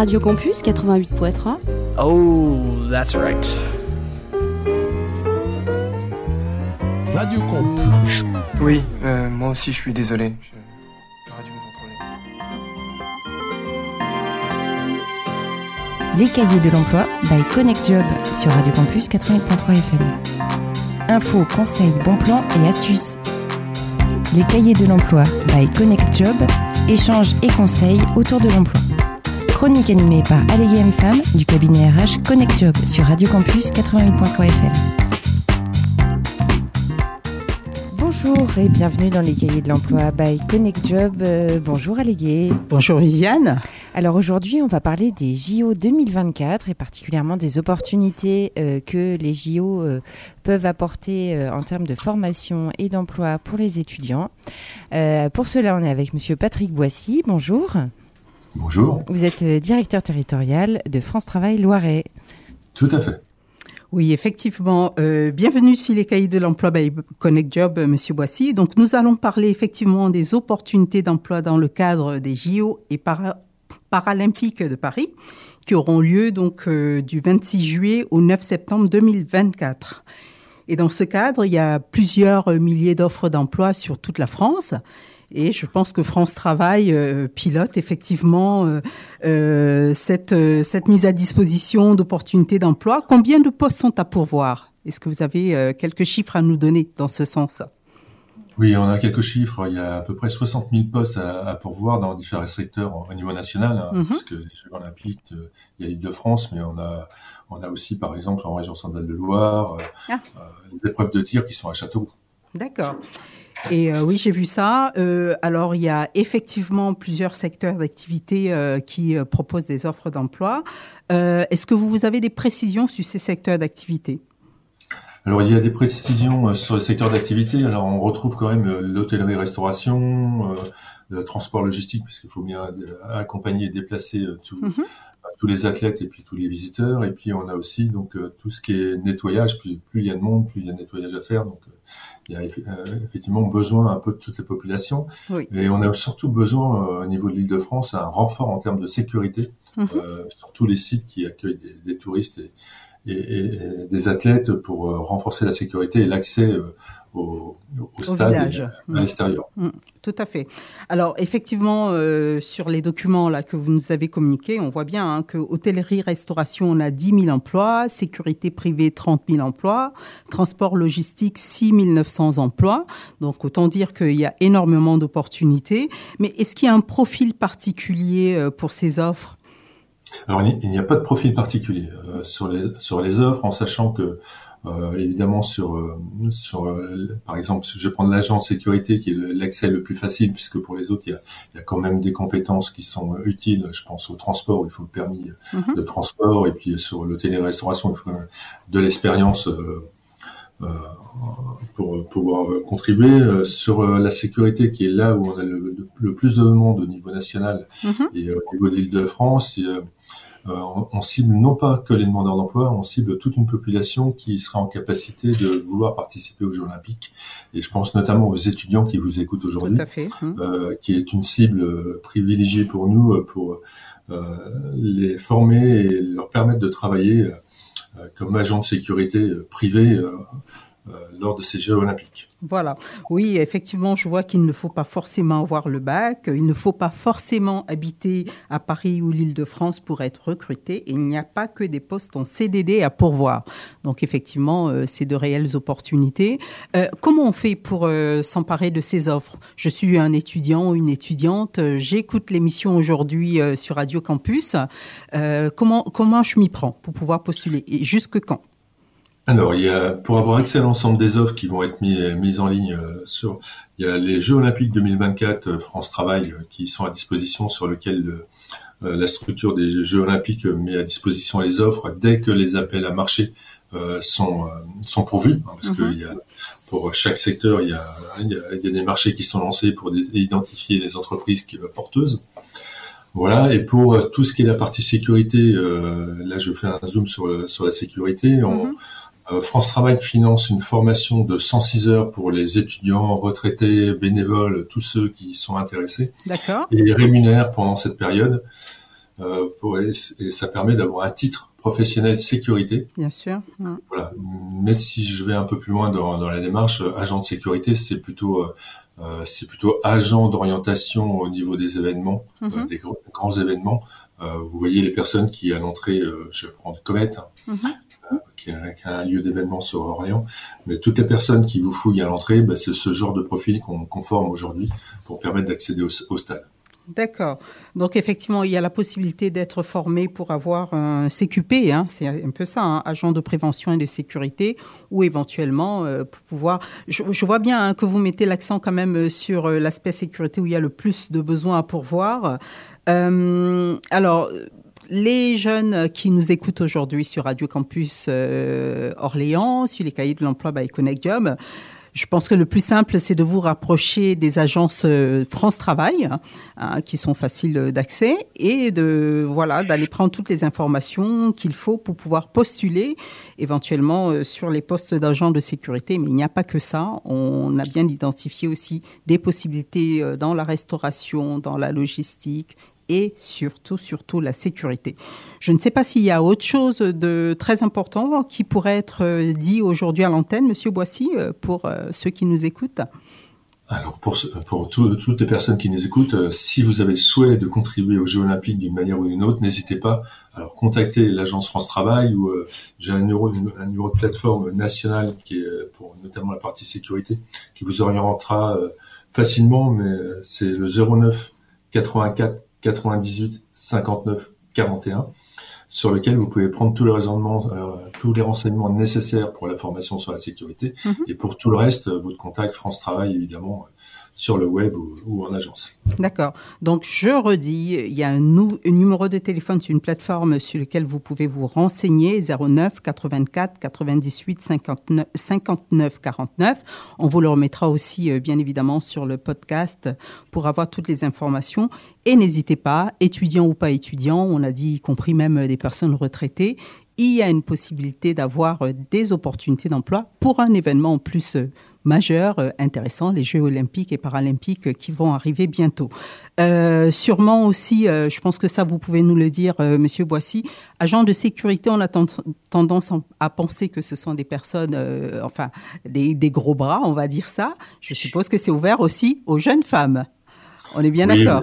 Radio Campus 88.3. Oh, that's right. Radio Campus. Oui, euh, moi aussi je suis désolé. J'aurais dû me contrôler. Les cahiers de l'emploi by Connect Job sur Radio Campus 88.3 FM. Infos, conseils, bons plans et astuces. Les cahiers de l'emploi by Connect Job, échanges et conseils autour de l'emploi. Chronique animée par Allégué M Femme du cabinet RH Connect Job sur Radio Campus 88.3 FM. Bonjour et bienvenue dans les cahiers de l'emploi by Connect Job. Euh, bonjour Allégué. Bonjour Viviane. Alors aujourd'hui, on va parler des JO 2024 et particulièrement des opportunités euh, que les JO euh, peuvent apporter euh, en termes de formation et d'emploi pour les étudiants. Euh, pour cela, on est avec Monsieur Patrick Boissy. Bonjour. Bonjour. Vous êtes euh, directeur territorial de France Travail Loiret. Tout à fait. Oui, effectivement. Euh, bienvenue sur les cahiers de l'emploi by Connect Job, euh, Monsieur Boissy. Donc, nous allons parler effectivement des opportunités d'emploi dans le cadre des JO et para- paralympiques de Paris, qui auront lieu donc euh, du 26 juillet au 9 septembre 2024. Et dans ce cadre, il y a plusieurs milliers d'offres d'emploi sur toute la France. Et je pense que France Travail euh, pilote effectivement euh, euh, cette, cette mise à disposition d'opportunités d'emploi. Combien de postes sont à pourvoir? Est-ce que vous avez quelques chiffres à nous donner dans ce sens? Oui, on a quelques chiffres. Il y a à peu près 60 000 postes à, à pourvoir dans différents secteurs au niveau national, hein, puisque les Jeux Olympiques, euh, il y a l'Île-de-France, mais on a, on a aussi, par exemple, en région centrale de Loire, euh, Ah. euh, épreuves de tir qui sont à Châteauroux. D'accord. Et euh, oui, j'ai vu ça. Euh, alors, il y a effectivement plusieurs secteurs d'activité euh, qui proposent des offres d'emploi. Est-ce que vous avez des précisions sur ces secteurs d'activité? Alors, il y a des précisions sur le secteur d'activité. Alors, on retrouve quand même l'hôtellerie-restauration, le transport logistique, puisqu'il faut bien accompagner et déplacer Mhm. tous les athlètes et puis tous les visiteurs. Et puis, on a aussi donc tout ce qui est nettoyage. Plus, plus il y a de monde, plus il y a de nettoyage à faire. Donc, il y a euh, effectivement besoin un peu de toutes les populations. Oui. Et on a surtout besoin, euh, au niveau de l'Île-de-France, un renfort en termes de sécurité Mhm. euh, sur tous les sites qui accueillent des, des touristes et, et, et- et des athlètes pour renforcer la sécurité et l'accès au, stade et à Mm. l'extérieur. Tout à fait. Alors effectivement, euh, sur les documents là que vous nous avez communiqués, on voit bien hein, que hôtellerie, restauration, on a 10 000 emplois, sécurité privée, 30 000 emplois, transport logistique, 6 900 emplois. Donc autant dire qu'il y a énormément d'opportunités. Mais est-ce qu'il y a un profil particulier euh, pour ces offres? Alors, il n'y- a pas de profil particulier euh, sur les sur les offres, en sachant que évidemment sur euh, sur euh, par exemple, je vais prendre l'agent de sécurité qui est le- l'accès le plus facile, puisque pour les autres, il y a, il y a quand même des compétences qui sont euh, utiles. Je pense au transport, où il faut le permis Mhm. de transport, et puis sur l'hôtellerie-restauration, il faut euh, de l'expérience. euh, euh, pour pouvoir euh, contribuer Euh, sur euh, la sécurité qui est là où on a le, le plus de monde au niveau national Mhm. et euh, au niveau de l'Île-de-France euh, euh, on, on cible non pas que les demandeurs d'emploi, on cible toute une population qui sera en capacité de vouloir participer aux Jeux Olympiques. Et je pense notamment aux étudiants qui vous écoutent aujourd'hui, hein. euh, qui est une cible euh, privilégiée pour nous, euh, pour euh, les former et leur permettre de travailler euh, euh, comme agent de sécurité euh, privé euh, euh, lors de ces Jeux Olympiques. Voilà. Oui, effectivement, je vois qu'il ne faut pas forcément avoir le bac, il ne faut pas forcément habiter à Paris ou l'Île-de-France pour être recruté. Et il n'y a pas que des postes en CDD à pourvoir. Donc, effectivement, euh, c'est de réelles opportunités. Euh, comment on fait pour euh, s'emparer de ces offres? Je suis un étudiant ou une étudiante, euh, j'écoute l'émission aujourd'hui euh, sur Radio Campus. Euh, comment, comment je m'y prends pour pouvoir postuler? Et jusque quand? Alors, il y a, pour avoir accès à l'ensemble des offres qui vont être mis, mises en ligne euh, sur, il y a les Jeux Olympiques 2024 euh, France Travail euh, qui sont à disposition sur lequel le- la structure des Jeux Olympiques met à disposition les offres dès que les appels à marché sont, sont pourvus, hein, parce Mhm. que il y a, pour chaque secteur, il y, a, il, y a, il y a des marchés qui sont lancés pour des- identifier les entreprises qui porteuses. Voilà, et pour tout ce qui est la partie sécurité, euh, là je fais un zoom sur, le, sur la sécurité. On, Mhm. France Travail finance une formation de 106 heures pour les étudiants, retraités, bénévoles, tous ceux qui sont intéressés, D'accord et les rémunère pendant cette période. pour, et ça permet d'avoir un titre professionnel sécurité. Bien sûr. Voilà. Mais si je vais un peu plus loin dans, dans la démarche, agent de sécurité, c'est plutôt euh, c'est plutôt agent d'orientation au niveau des événements, mhm. des grands événements. vous voyez les personnes qui à l'entrée, je prends Comet, hein, mhm. Qui, un lieu d'événement sur Orléans, mais toutes les personnes qui vous fouillent à l'entrée, bah, c'est ce genre de profil qu'on forme aujourd'hui pour permettre d'accéder au stade. D'accord. Donc effectivement, il y a la possibilité d'être formé pour avoir un CQP, hein, c'est un peu ça, hein, agent de prévention et de sécurité, ou éventuellement euh, pour pouvoir. Je, vois bien hein, que vous mettez l'accent quand même euh, sur euh, l'aspect sécurité où il y a le plus de besoins à pourvoir. alors. Les jeunes qui nous écoutent aujourd'hui sur Radio Campus Orléans, sur les cahiers de l'emploi by Connect Job, je pense que le plus simple, c'est de vous rapprocher des agences euh, France Travail, hein, qui sont faciles d'accès, et de voilà d'aller prendre toutes les informations qu'il faut pour pouvoir postuler éventuellement euh, sur les postes d'agents de sécurité. Mais il n'y a pas que ça. On a bien identifié aussi des possibilités euh, dans la restauration, dans la logistique et surtout, surtout la sécurité. Je ne sais pas s'il y a autre chose de très important qui pourrait être euh, dit aujourd'hui à l'antenne, Monsieur Boissy, euh, pour euh, ceux qui nous écoutent. Alors pour, toutes les personnes qui nous écoutent, si vous avez souhait de contribuer aux Jeux Olympiques d'une manière ou d'une autre, n'hésitez pas. Alors contactez l'agence France Travail ou j'ai un numéro, un numéro de plateforme nationale qui est pour notamment la partie sécurité qui vous orientera facilement, mais c'est le 09 84 98 59 41 sur lequel vous pouvez prendre tous les renseignements, euh, tous les renseignements nécessaires pour la formation sur la sécurité mhm. et pour tout le reste, votre contact France Travail évidemment sur le web ou, en agence. D'accord. Donc, je redis, il y a un, numéro de téléphone sur une plateforme sur lequel vous pouvez vous renseigner, 09 84 98 59, 59 49. On vous le remettra aussi, euh, bien évidemment, sur le podcast pour avoir toutes les informations. Et n'hésitez pas, étudiants ou pas étudiants, on a dit, y compris même des personnes retraitées, il y a une possibilité d'avoir euh, des opportunités d'emploi pour un événement en plus euh, majeur, euh, intéressant, les Jeux olympiques et paralympiques qui vont arriver bientôt. Euh, sûrement aussi, je pense que ça, vous pouvez nous le dire, Monsieur Boissy, agents de sécurité, on a tendance à penser que ce sont des personnes, enfin, des, gros bras, on va dire ça. Je suppose que c'est ouvert aussi aux jeunes femmes. On est bien d'accord.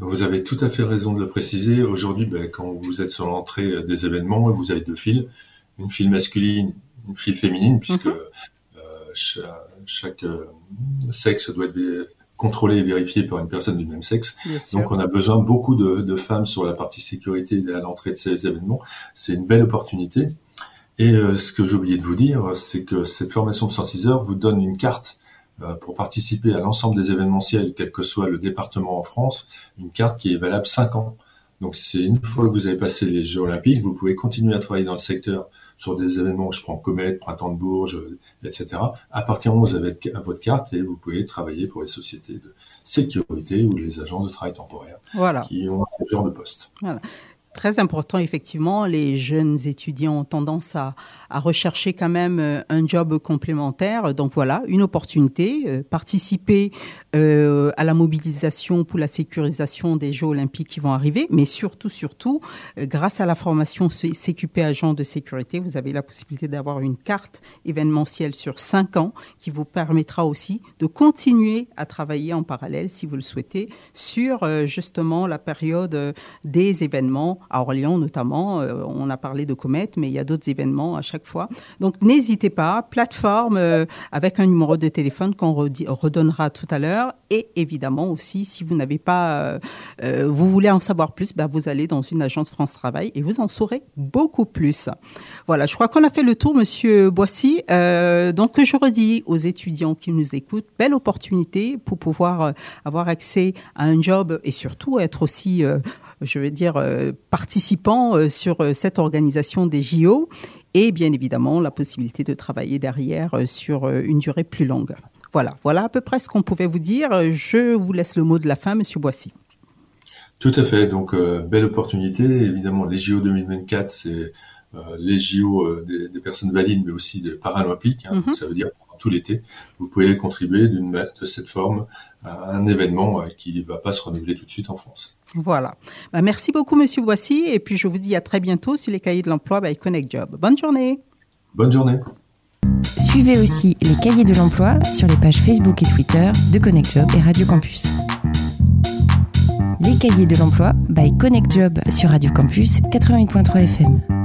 Vous avez tout à fait raison de le préciser. Aujourd'hui, ben, quand vous êtes sur l'entrée des événements, vous avez deux files, une file masculine, une file féminine, puisque mhm. euh, chaque, euh, sexe doit être contrôlé et vérifié par une personne du même sexe. Donc on a besoin beaucoup de, femmes sur la partie sécurité à l'entrée de ces événements. C'est une belle opportunité. Et euh, ce que j'ai oublié de vous dire, c'est que cette formation de 106 heures vous donne une carte euh, pour participer à l'ensemble des événementiels, quel que soit le département en France, une carte qui est valable 5 ans. Donc c'est une fois que vous avez passé les Jeux Olympiques, vous pouvez continuer à travailler dans le secteur sur des événements, je prends Comet, Printemps de Bourges, etc. À moment où vous avez votre carte et vous pouvez travailler pour les sociétés de sécurité ou les agences de travail temporaire voilà. qui ont ce genre de poste. Voilà. Très important, effectivement. Les jeunes étudiants ont tendance à, rechercher quand même euh, un job complémentaire. Donc voilà, une opportunité. Euh, participer euh, à la mobilisation pour la sécurisation des Jeux olympiques qui vont arriver, mais surtout, surtout, grâce à la formation CQP agent de sécurité, vous avez la possibilité d'avoir une carte événementielle sur cinq ans qui vous permettra aussi de continuer à travailler en parallèle, si vous le souhaitez, sur justement la période des événements à Orléans notamment. Euh, on a parlé de Comet, mais il y a d'autres événements à chaque fois. Donc n'hésitez pas, plateforme euh, avec un numéro de téléphone qu'on redonnera tout à l'heure. Et évidemment aussi, si vous n'avez pas, euh, vous voulez en savoir plus, ben, vous allez dans une agence France Travail et vous en saurez beaucoup plus. Voilà, je crois qu'on a fait le tour, Monsieur Boissy. donc je redis aux étudiants qui nous écoutent, belle opportunité pour pouvoir avoir accès à un job et surtout être aussi je veux dire, participants euh, sur euh, cette organisation des JO et bien évidemment la possibilité de travailler derrière sur une durée plus longue. Voilà, voilà à peu près ce qu'on pouvait vous dire. Je vous laisse le mot de la fin, Monsieur Boissy. Tout à fait. Donc, belle opportunité. Évidemment, les JO 2024, c'est les JO des, personnes valides, mais aussi des Paralympiques. Hein. Mhm. Ça veut dire tout l'été, vous pouvez contribuer de cette forme à un événement qui ne va pas se renouveler tout de suite en France. Voilà. Bah, merci beaucoup, Monsieur Boissy. Et puis, je vous dis à très bientôt sur les cahiers de l'emploi by Connect Job. Bonne journée. Bonne journée. Suivez aussi les cahiers de l'emploi sur les pages Facebook et Twitter de Connect Job et Radio Campus. Les cahiers de l'emploi by Connect Job sur Radio Campus 88.3 FM.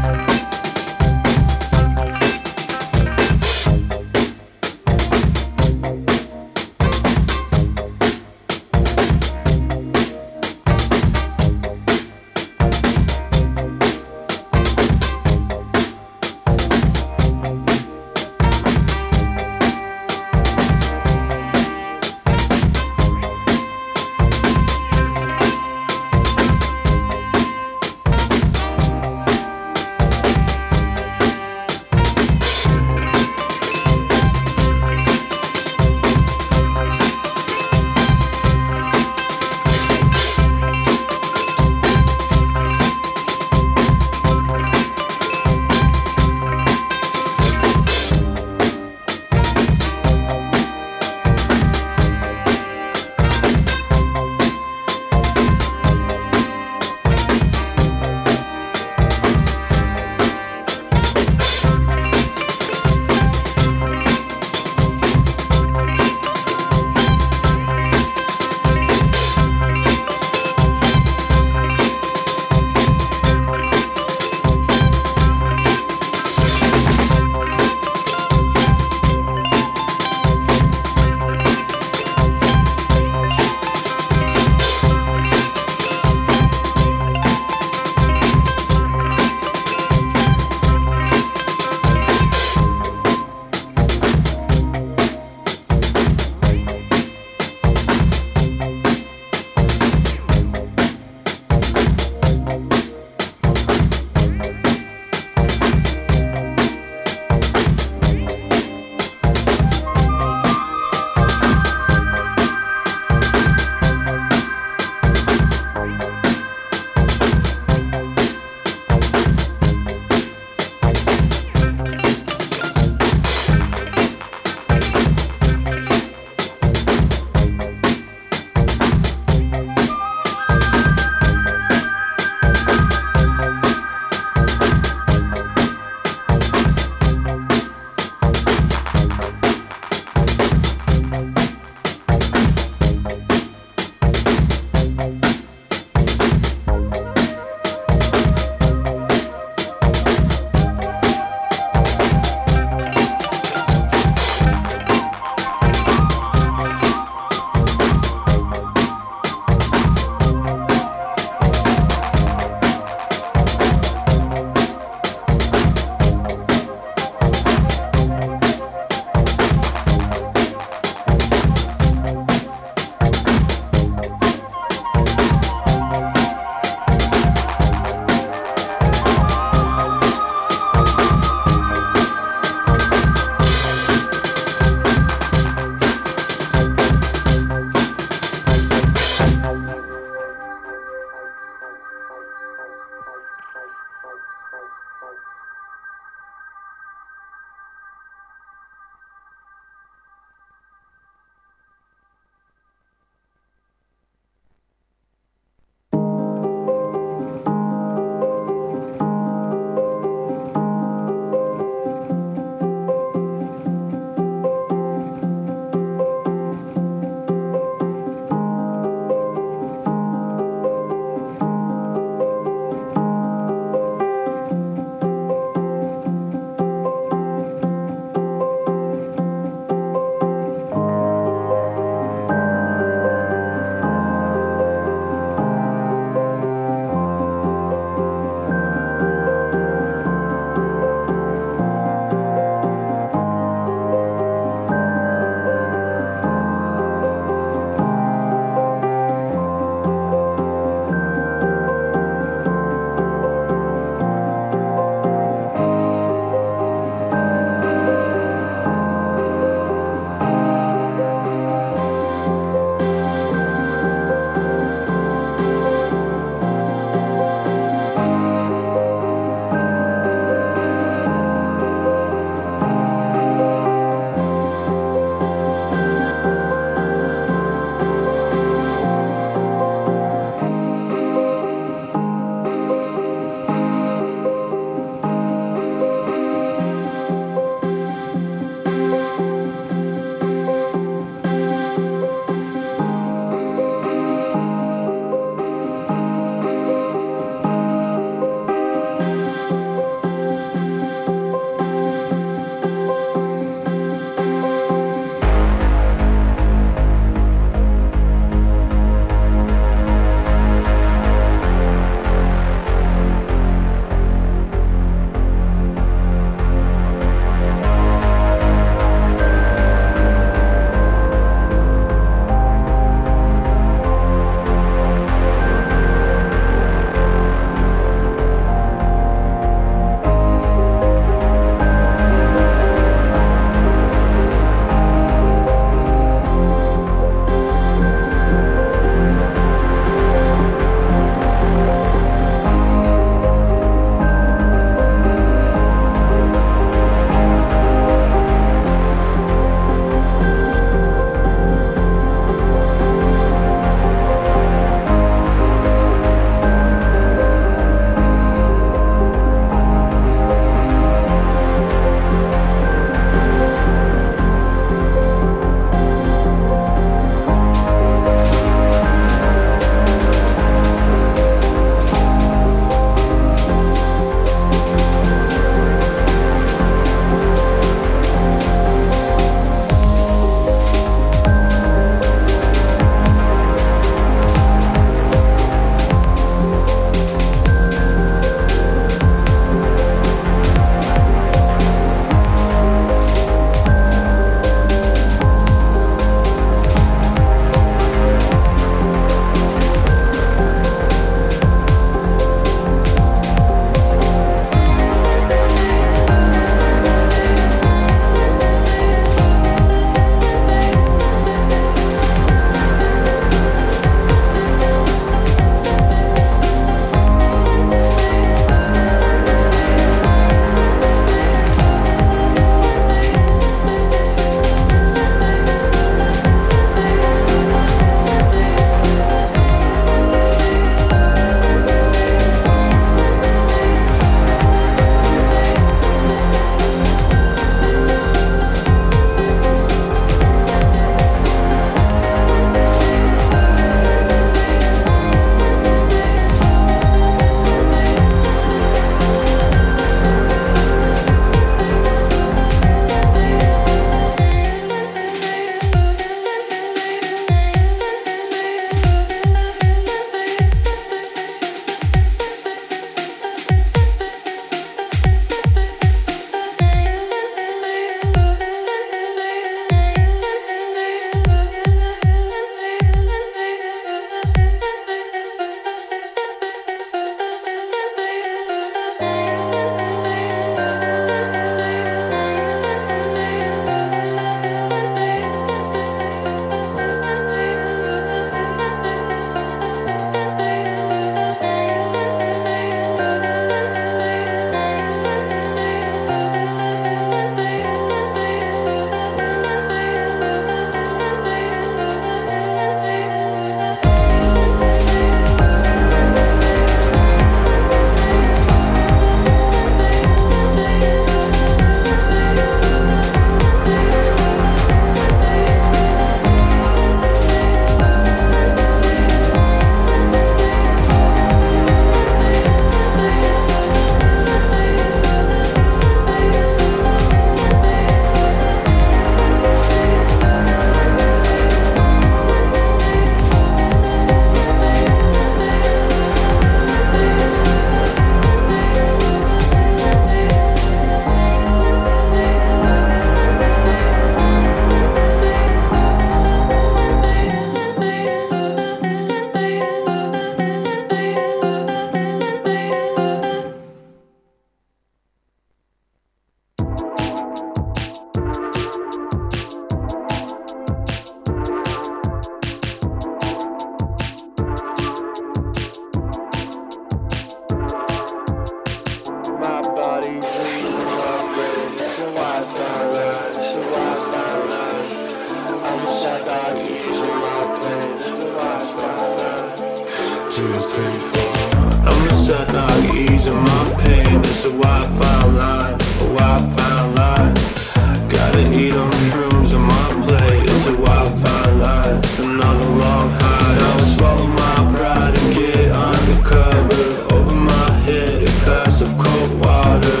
on the wrong. Now I swallow my pride and get undercover. Over my head, a glass of cold water.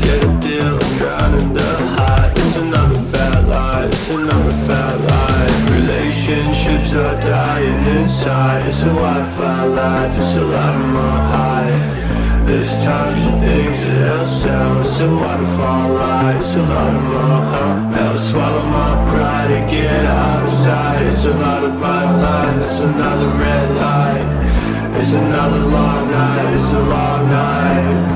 Get a deal, I'm drowning the high. It's another fat lie, it's another fat lie. Relationships are dying inside. It's a Wi-Fi life, it's a lot of my high. There's time and things that don't sound So waterfall lights, a lot of more Now I swallow it's another fine lines, it's another red light. It's another long night, it's a long night.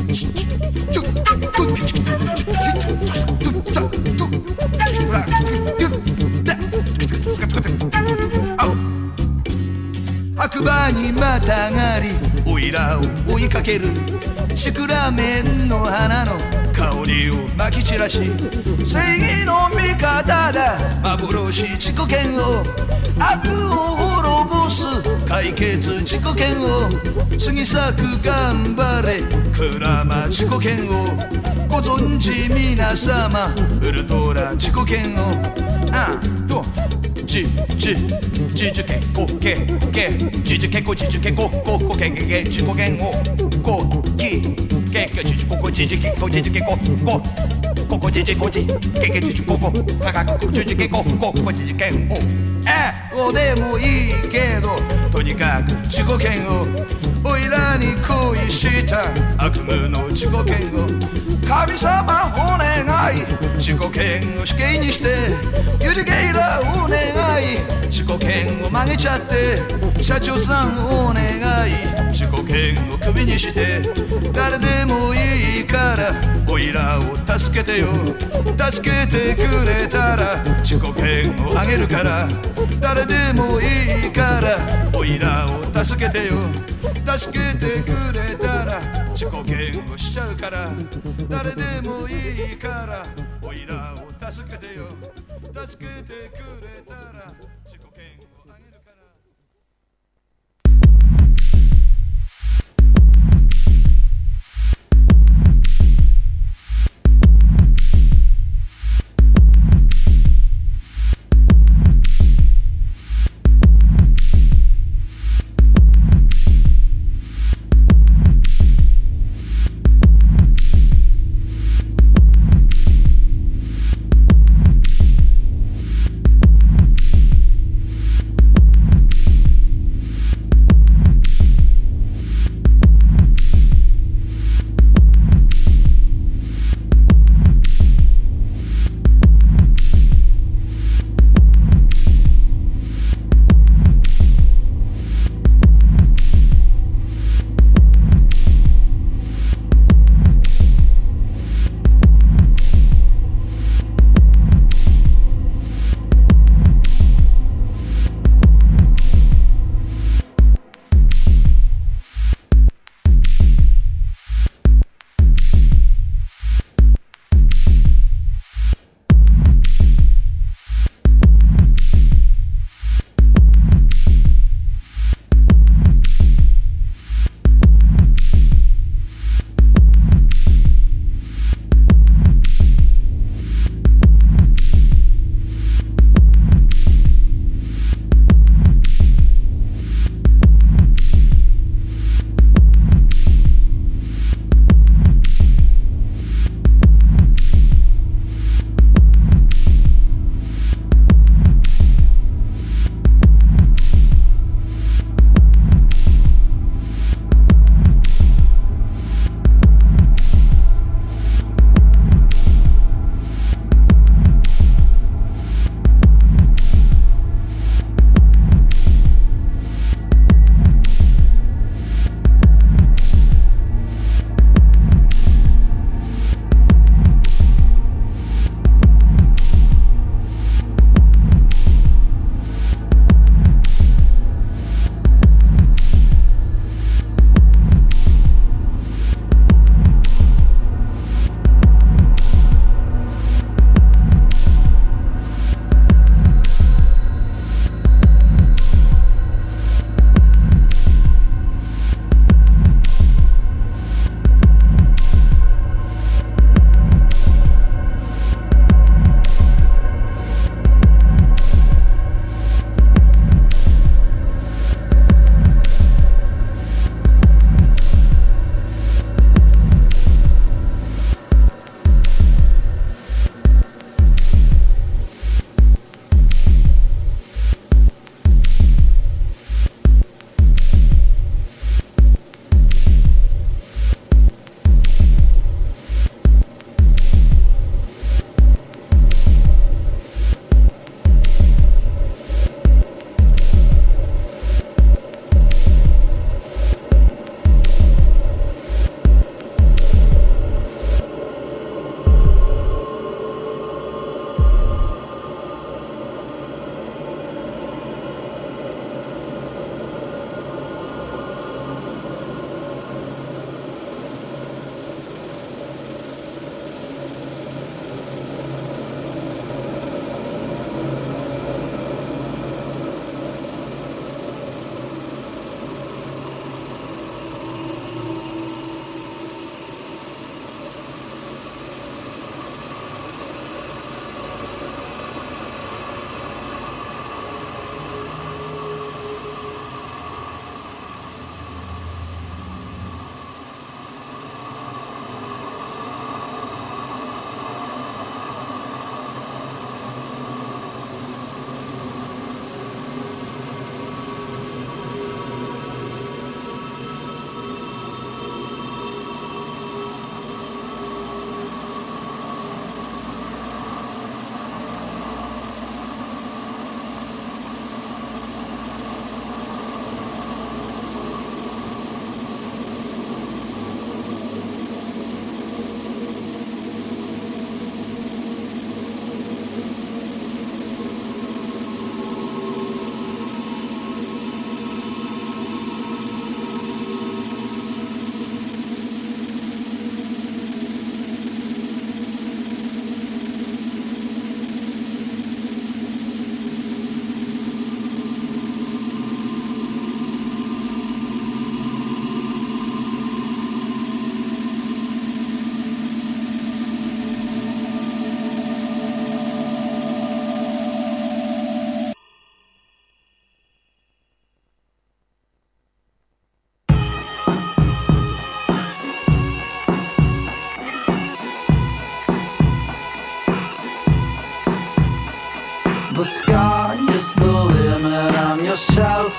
馬にまたがりおいらを追いかける。シクラメンの花の香りをまき散らし正義の味方だ。幻自己嫌悪。悪を滅ぼす。解決自己嫌悪。過ぎ咲く頑張れ。クラマ自己嫌悪。ご存知皆様。ウルトラ自己嫌悪。あとじじじじけこけけじじけこじじけこここけけけ自己嫌悪こきけけじじここじじけこじじけここここじじこじけけじじここかかこじじけこここじじけんおえおでもいいけどとにかく自己嫌悪おいらに恋した悪夢の自己嫌悪神様お願い。自己嫌悪死刑にしてユリゲイラお願い。自己嫌悪曲げちゃって社長さんお願い。自己嫌悪クビにして誰でもいいからおいらを助けてよ。助けてくれたら自己嫌悪あげるから誰でもいいからおいらを助けてよ。助けてくれたら自己嫌悪しちゃうから。誰でもいいから。おいらを助けてよ。助けてくれ。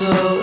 so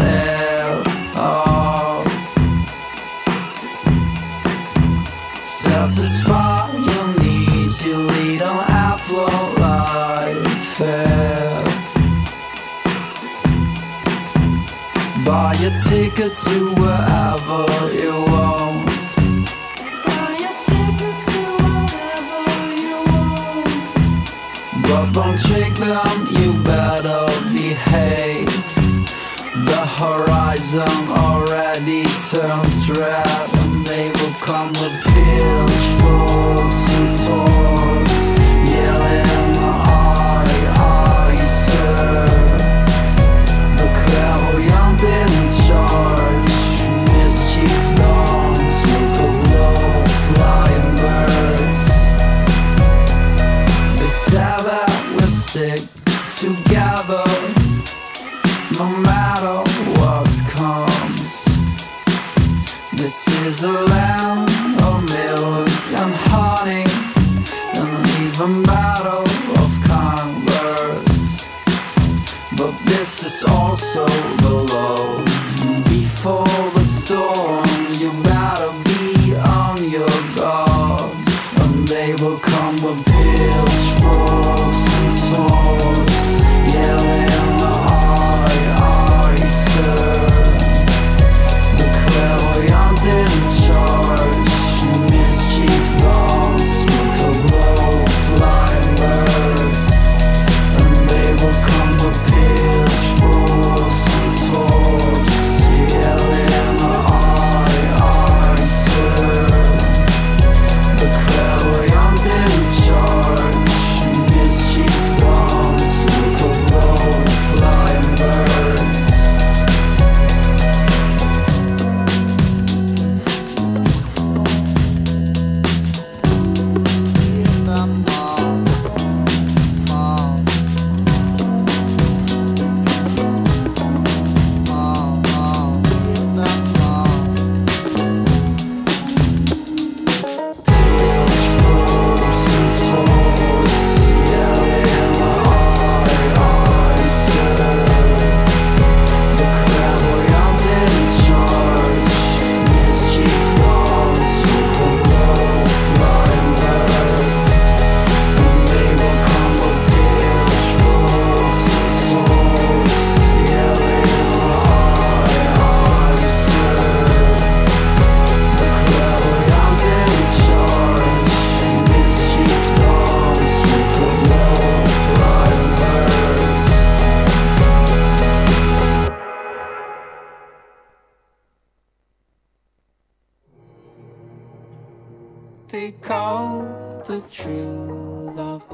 love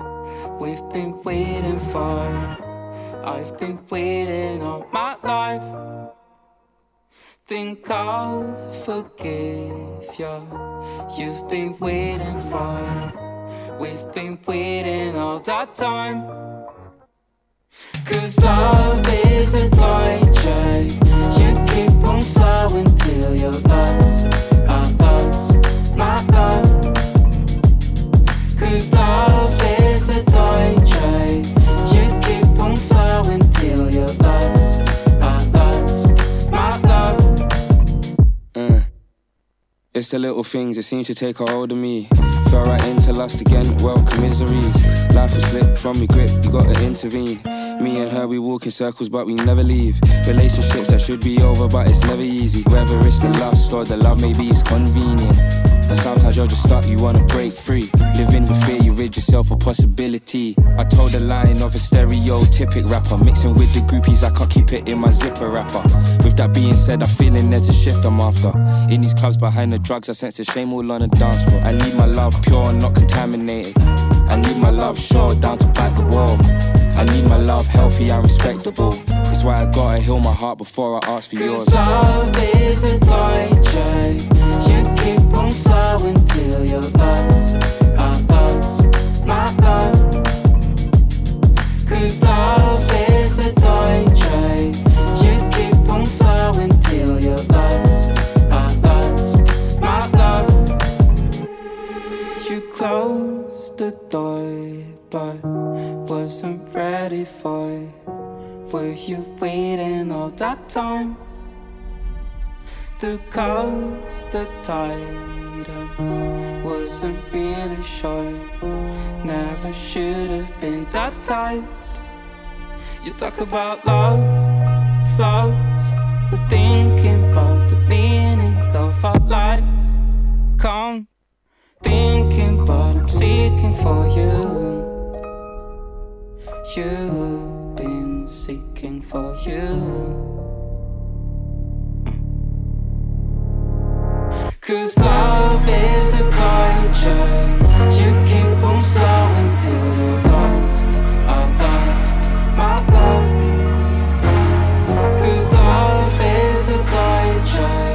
we've been waiting for. I've been waiting all my life. Think I'll forgive you. You've been waiting for. We've been waiting all that time. Cause love is a Deutsche. You keep on flowing till you're lost. I lost my love. Uh, it's the little things that seem to take a hold of me. Fell right into lust again, welcome miseries. Life has slipped from your grip, you gotta intervene. Me and her, we walk in circles, but we never leave. Relationships that should be over, but it's never easy. Whether it's the lust or the love, maybe it's convenient. And sometimes you're just stuck, you wanna break free. Living with fear, you rid yourself of possibility. I told a line of a stereotypic rapper. Mixing with the groupies, I can't keep it in my zipper wrapper. With that being said, I'm feeling there's a shift I'm after. In these clubs behind the drugs, I sense the shame all on the dance floor. I need my love pure and not contaminated. I need my love short down to back the wall. I need my love healthy and respectable. That's why I gotta heal my heart before I ask for yours. Cause. Till you're lost. I lost my love. Cause love is a. You keep on flowing till you're lost. I lost my love. You close the door, but wasn't ready for it. Were you waiting all that time? The cause the tide us wasn't really sure. Never should have been that tight. You talk about love, flaws. We're thinking about the meaning of our lives. Come thinking, but I'm seeking for you. You've been seeking for you. Cause love is a torture. You keep on flowing till you're lost. I lost my love. Cause love is a torture.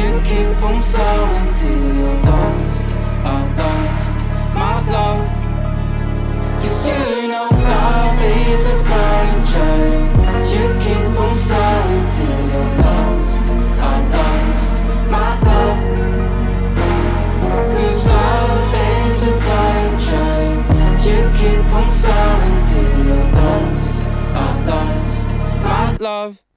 You keep on flowing till you're lost. Till you're lost. I lost my love.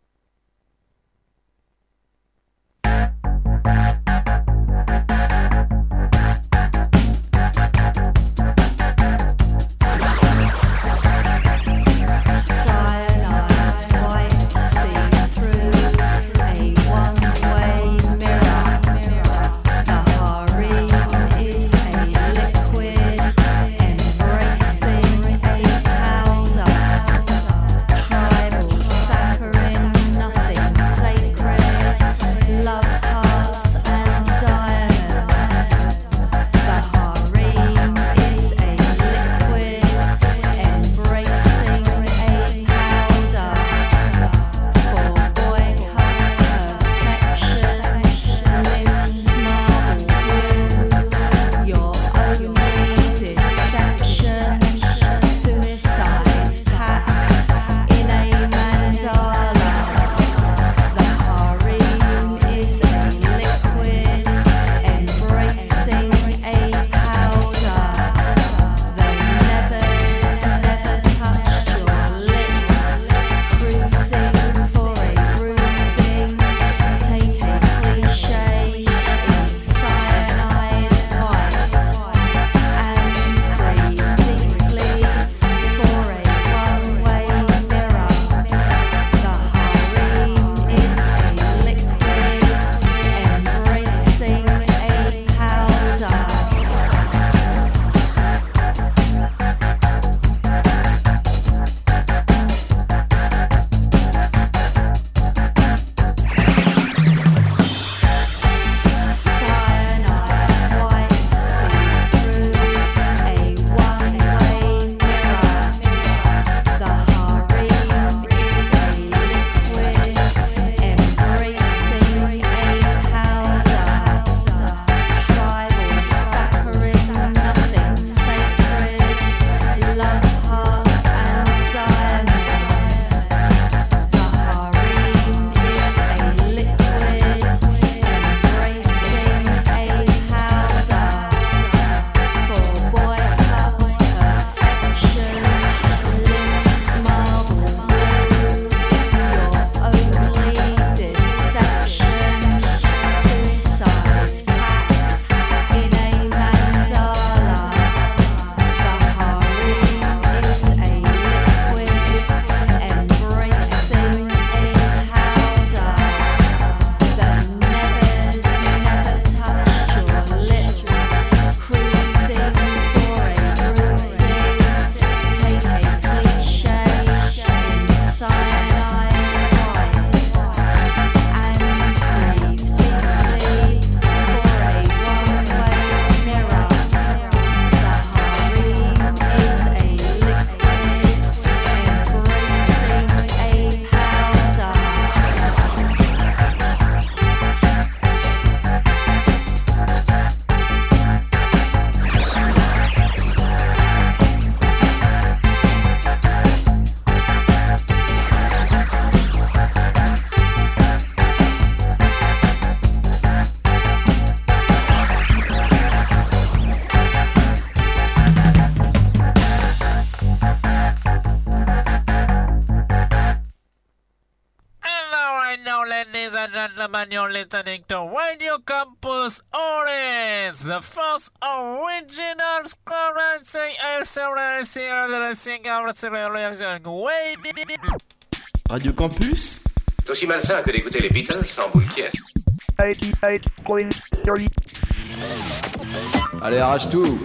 You're listening to Radio Campus Orange, the first original Radio Campus. C'est aussi malsain que d'écouter les Beatles sans boule qui Allez, arrache tout